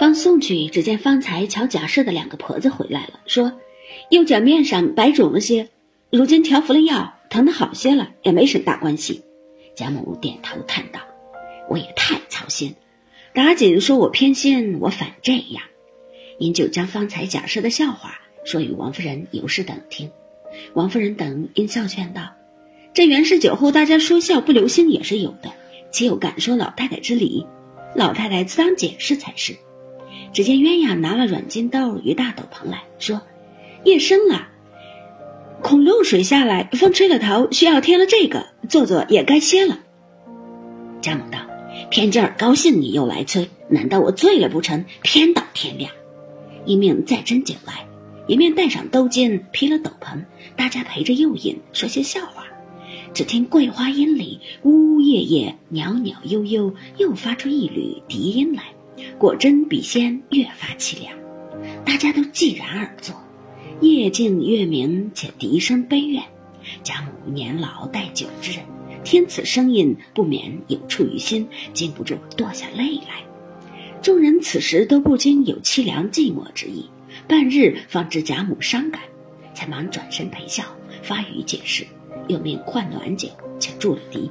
方送去，只见方才瞧贾赦的两个婆子回来了，说右脚面上白肿了些，如今调服了药，疼得好些了，也没什么大关系。贾母点头叹道：“我也太操心，打紧说我偏心，我反这样。”因就将方才贾赦的笑话说与王夫人、尤氏等听。王夫人等因笑劝道：“这原是酒后大家说笑，不留心也是有的，岂有敢说老太太之理？老太太自当解释才是。”只见鸳鸯拿了软金兜与大斗篷来说：“夜深了，恐露水下来，风吹了头，需要添了这个，坐坐也该歇了。”贾母道：“偏今儿高兴，你又来催，难道我醉了不成？偏到天亮。”一命再斟酒来，一面带上兜巾，披了斗篷，大家陪着又饮，说些笑话。只听桂花阴里呜呜咽咽，袅袅悠悠，又发出一缕笛音来。果真比仙越发凄凉，大家都寂然而坐。夜静月明，且笛声悲怨。贾母年老带酒之人，听此声音，不免有触于心，禁不住堕下泪来。众人此时都不禁有凄凉寂寞之意，半日方知贾母伤感，才忙转身陪笑，发语解释，又命换暖酒，且助了笛。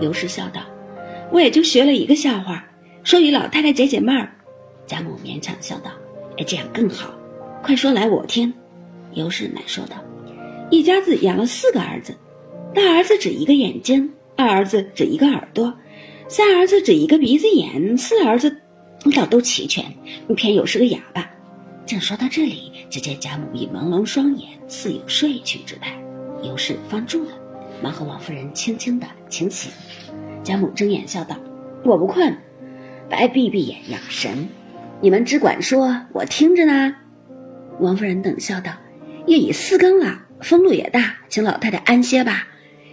尤氏笑道：“我也就学了一个笑话。”说与老太太解解闷儿，贾母勉强笑道：“哎，这样更好，快说来我听。”尤氏乃说道：“一家子养了四个儿子，大儿子只一个眼睛，二儿子只一个耳朵，三儿子只一个鼻子眼，四儿子倒都齐全，偏有是个哑巴。”正说到这里，只见贾母已朦胧双眼，似有睡去之态。尤氏方住了，忙和王夫人轻轻的请起。贾母睁眼笑道：“我不困。”白闭闭眼养神，你们只管说，我听着呢。王夫人等笑道：“夜已四更了，风路也大，请老太太安歇吧。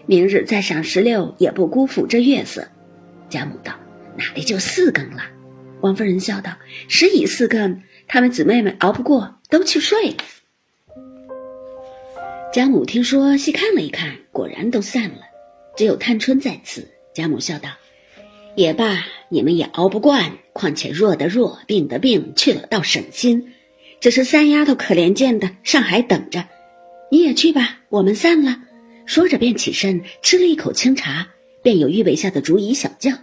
明日再赏石榴，也不辜负这月色。”贾母道：“哪里就四更了？”王夫人笑道：“时已四更，她们姊妹们熬不过，都去睡。”贾母听说，细看了一看，果然都散了，只有探春在此。贾母笑道：“也罢。”你们也熬不惯，况且弱的弱，病的病，去了倒省心。只是三丫头可怜见的，上海等着。你也去吧，我们散了。说着便起身，吃了一口清茶，便有预备下的竹椅小轿，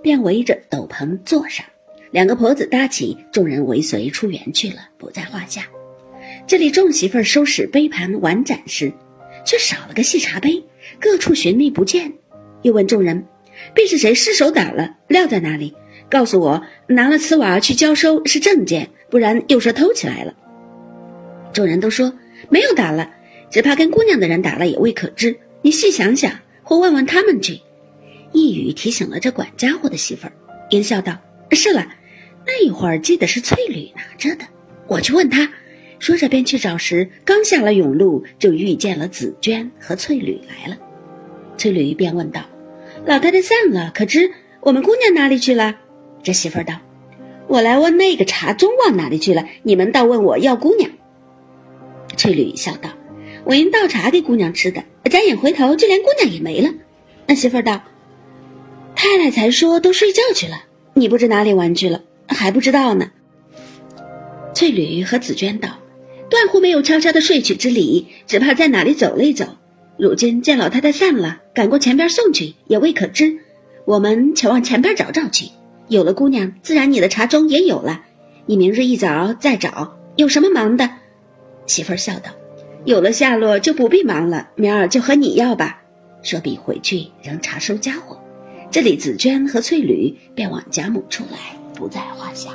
便围着斗篷坐上。两个婆子搭起，众人尾随出园去了，不在话下。这里众媳妇儿收拾杯盘碗盏时，却少了个细茶杯，各处寻觅不见，又问众人。必是谁失手打了？撂在哪里？告诉我，拿了瓷瓦去交收是证件，不然又说偷起来了。众人都说没有打了，只怕跟姑娘的人打了也未可知。你细想想，或问问他们去。一语提醒了这管家伙的媳妇儿，阴笑道：“是了，那一会儿记得是翠缕拿着的，我去问他。”说着便去找时，刚下了甬路，就遇见了紫娟和翠缕来了。翠缕便问道。老太太散了，可知我们姑娘哪里去了？这媳妇儿道：“我来问那个茶盅往哪里去了，你们倒问我要姑娘。”翠缕笑道：“我因倒茶给姑娘吃的，眨眼回头，就连姑娘也没了。”那媳妇儿道：“太太才说都睡觉去了，你不知哪里玩去了，还不知道呢。”翠缕和紫娟道：“断乎没有悄悄的睡去之理，只怕在哪里走了一走。”如今见老太太散了，赶过前边送去也未可知。我们且往前边找找去。有了姑娘，自然你的茶盅也有了。你明日一早再找，有什么忙的？媳妇儿笑道：“有了下落就不必忙了，明儿就和你要吧。”说毕回去仍查收家伙。这里紫娟和翠缕便往贾母处来，不在话下。